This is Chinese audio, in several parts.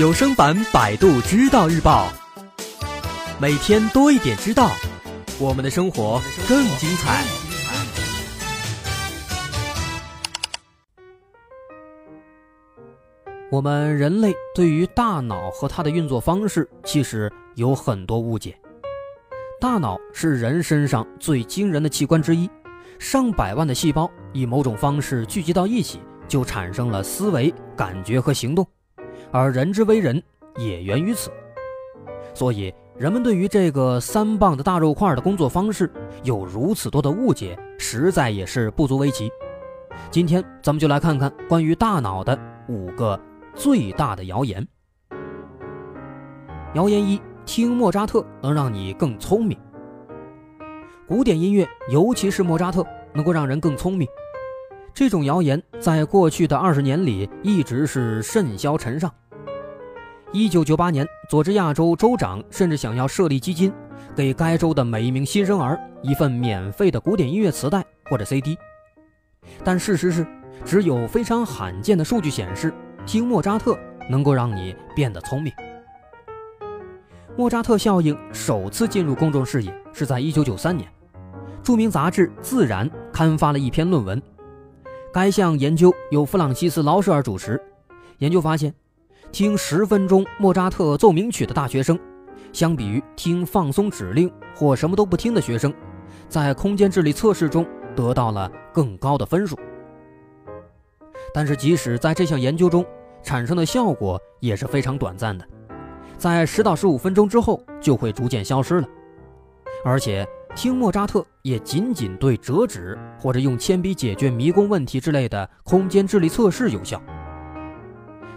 有声版《百度知道日报》，每天多一点知道，我们的生活更精彩。我们人类对于大脑和它的运作方式，其实有很多误解。大脑是人身上最惊人的器官之一，上百万的细胞以某种方式聚集到一起。就产生了思维、感觉和行动，而人之为人也源于此。所以，人们对于这个三磅的大肉块的工作方式有如此多的误解，实在也是不足为奇。今天，咱们就来看看关于大脑的五个最大的谣言。谣言一：听莫扎特能让你更聪明。古典音乐，尤其是莫扎特，能够让人更聪明。这种谣言在过去的二十年里一直是甚嚣尘上。一九九八年，佐治亚州州长甚至想要设立基金，给该州的每一名新生儿一份免费的古典音乐磁带或者 CD。但事实是，只有非常罕见的数据显示，听莫扎特能够让你变得聪明。莫扎特效应首次进入公众视野是在一九九三年，著名杂志《自然》刊发了一篇论文。该项研究由弗朗西斯·劳舍尔主持。研究发现，听十分钟莫扎特奏鸣曲的大学生，相比于听放松指令或什么都不听的学生，在空间智力测试中得到了更高的分数。但是，即使在这项研究中产生的效果也是非常短暂的，在十到十五分钟之后就会逐渐消失了，而且。听莫扎特也仅仅对折纸或者用铅笔解决迷宫问题之类的空间智力测试有效，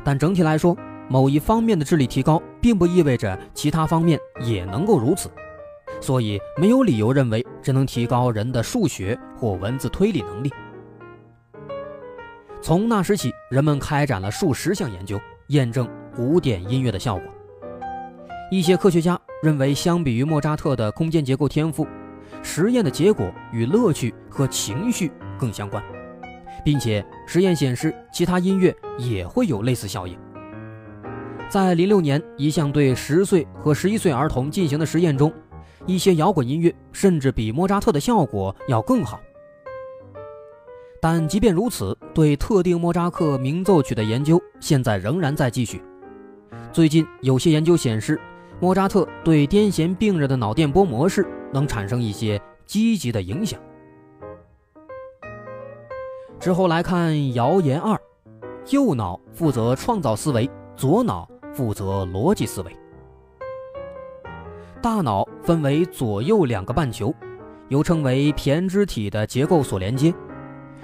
但整体来说，某一方面的智力提高并不意味着其他方面也能够如此，所以没有理由认为这能提高人的数学或文字推理能力。从那时起，人们开展了数十项研究，验证古典音乐的效果。一些科学家认为，相比于莫扎特的空间结构天赋，实验的结果与乐趣和情绪更相关，并且实验显示其他音乐也会有类似效应。在零六年一项对十岁和十一岁儿童进行的实验中，一些摇滚音乐甚至比莫扎特的效果要更好。但即便如此，对特定莫扎克名奏曲的研究现在仍然在继续。最近有些研究显示，莫扎特对癫痫病人的脑电波模式。能产生一些积极的影响。之后来看谣言二：右脑负责创造思维，左脑负责逻辑思维。大脑分为左右两个半球，又称为胼胝体的结构所连接。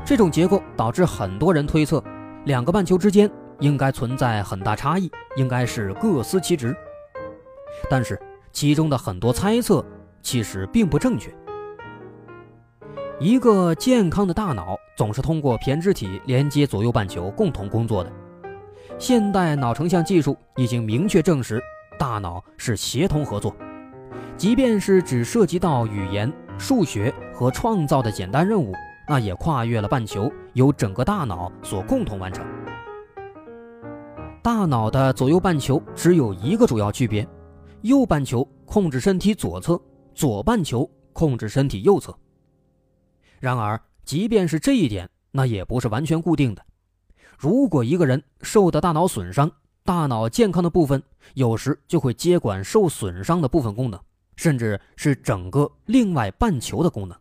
这种结构导致很多人推测，两个半球之间应该存在很大差异，应该是各司其职。但是其中的很多猜测。其实并不正确。一个健康的大脑总是通过胼胝体连接左右半球共同工作的。现代脑成像技术已经明确证实，大脑是协同合作，即便是只涉及到语言、数学和创造的简单任务，那也跨越了半球，由整个大脑所共同完成。大脑的左右半球只有一个主要区别：右半球控制身体左侧。左半球控制身体右侧。然而，即便是这一点，那也不是完全固定的。如果一个人受的大脑损伤，大脑健康的部分有时就会接管受损伤的部分功能，甚至是整个另外半球的功能。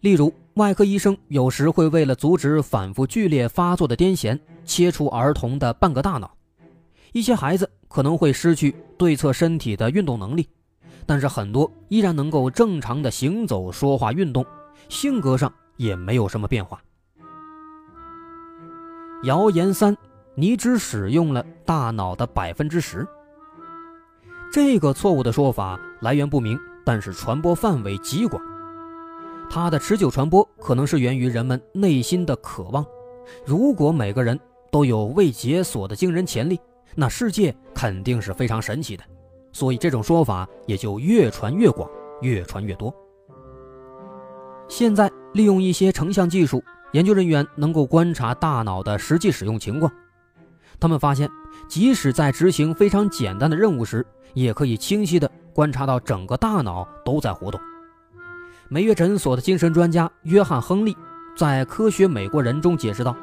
例如，外科医生有时会为了阻止反复剧烈发作的癫痫，切除儿童的半个大脑。一些孩子可能会失去对侧身体的运动能力。但是很多依然能够正常的行走、说话、运动，性格上也没有什么变化。谣言三：你只使用了大脑的百分之十。这个错误的说法来源不明，但是传播范围极广。它的持久传播可能是源于人们内心的渴望。如果每个人都有未解锁的惊人潜力，那世界肯定是非常神奇的。所以这种说法也就越传越广，越传越多。现在利用一些成像技术，研究人员能够观察大脑的实际使用情况。他们发现，即使在执行非常简单的任务时，也可以清晰地观察到整个大脑都在活动。梅约诊所的精神专家约翰·亨利在《科学美国人》中解释道：“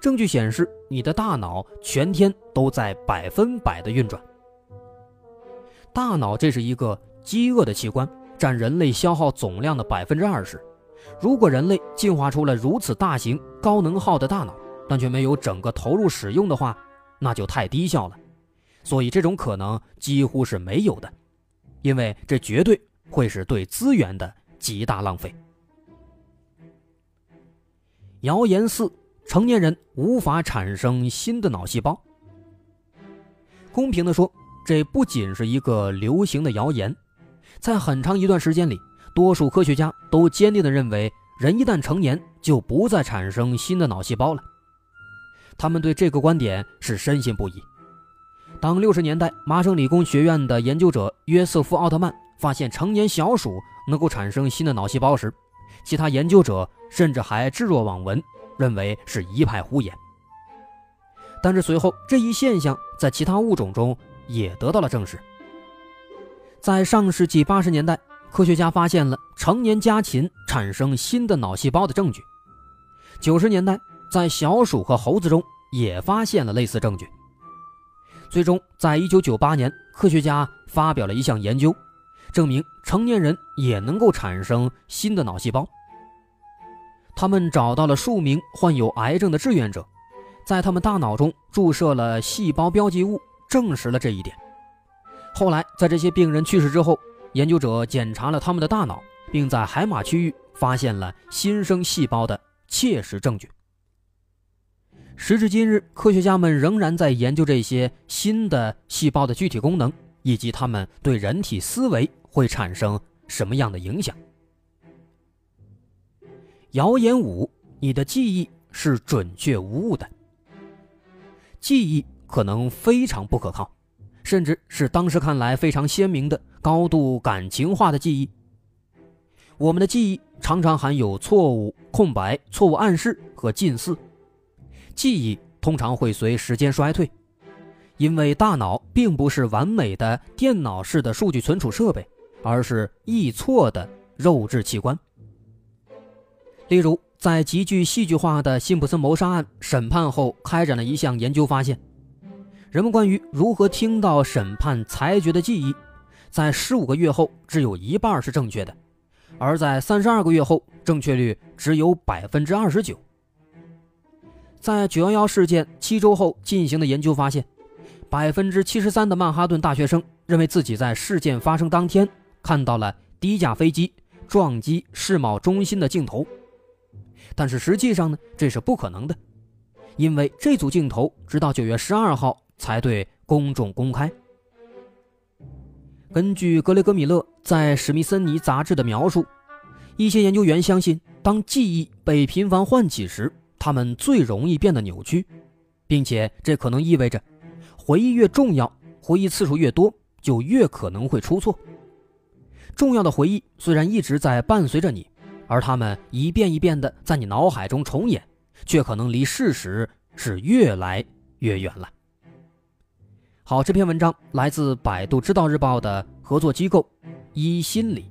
证据显示，你的大脑全天都在百分百的运转。大脑这是一个饥饿的器官，占人类消耗总量的百分之二十。如果人类进化出了如此大型、高能耗的大脑，但却没有整个投入使用的话，那就太低效了。所以这种可能几乎是没有的，因为这绝对会是对资源的极大浪费。谣言四：成年人无法产生新的脑细胞。公平的说，这不仅是一个流行的谣言，在很长一段时间里，多数科学家都坚定地认为，人一旦成年就不再产生新的脑细胞了。他们对这个观点是深信不疑。当六十年代麻省理工学院的研究者约瑟夫·奥特曼发现成年小鼠能够产生新的脑细胞时，其他研究者甚至还置若罔闻，认为是一派胡言。但是随后，这一现象在其他物种中也得到了证实。在上世纪八十年代，科学家发现了成年家禽产生新的脑细胞的证据。九十年代。在小鼠和猴子中也发现了类似证据。最终，在一九九八年，科学家发表了一项研究，证明成年人也能够产生新的脑细胞。他们找到了数名患有癌症的志愿者，在他们大脑中注射了细胞标记物，证实了这一点。后来，在这些病人去世之后，研究者检查了他们的大脑，并在海马区域发现了新生细胞的切实证据。时至今日，科学家们仍然在研究这些新的细胞的具体功能，以及它们对人体思维会产生什么样的影响。谣言五：你的记忆是准确无误的。记忆可能非常不可靠，甚至是当时看来非常鲜明的、高度感情化的记忆。我们的记忆常常含有错误、空白、错误暗示和近似。记忆通常会随时间衰退，因为大脑并不是完美的电脑式的数据存储设备，而是易错的肉质器官。例如，在极具戏剧化的辛普森谋杀案审判后，开展了一项研究，发现人们关于如何听到审判裁决的记忆，在十五个月后只有一半是正确的，而在三十二个月后，正确率只有百分之二十九。在九幺幺事件七周后进行的研究发现，百分之七十三的曼哈顿大学生认为自己在事件发生当天看到了第一架飞机撞击世贸中心的镜头，但是实际上呢，这是不可能的，因为这组镜头直到九月十二号才对公众公开。根据格雷格·米勒在史密森尼杂志的描述，一些研究员相信，当记忆被频繁唤起时。他们最容易变得扭曲，并且这可能意味着，回忆越重要，回忆次数越多，就越可能会出错。重要的回忆虽然一直在伴随着你，而他们一遍一遍的在你脑海中重演，却可能离事实是越来越远了。好，这篇文章来自百度知道日报的合作机构一心理。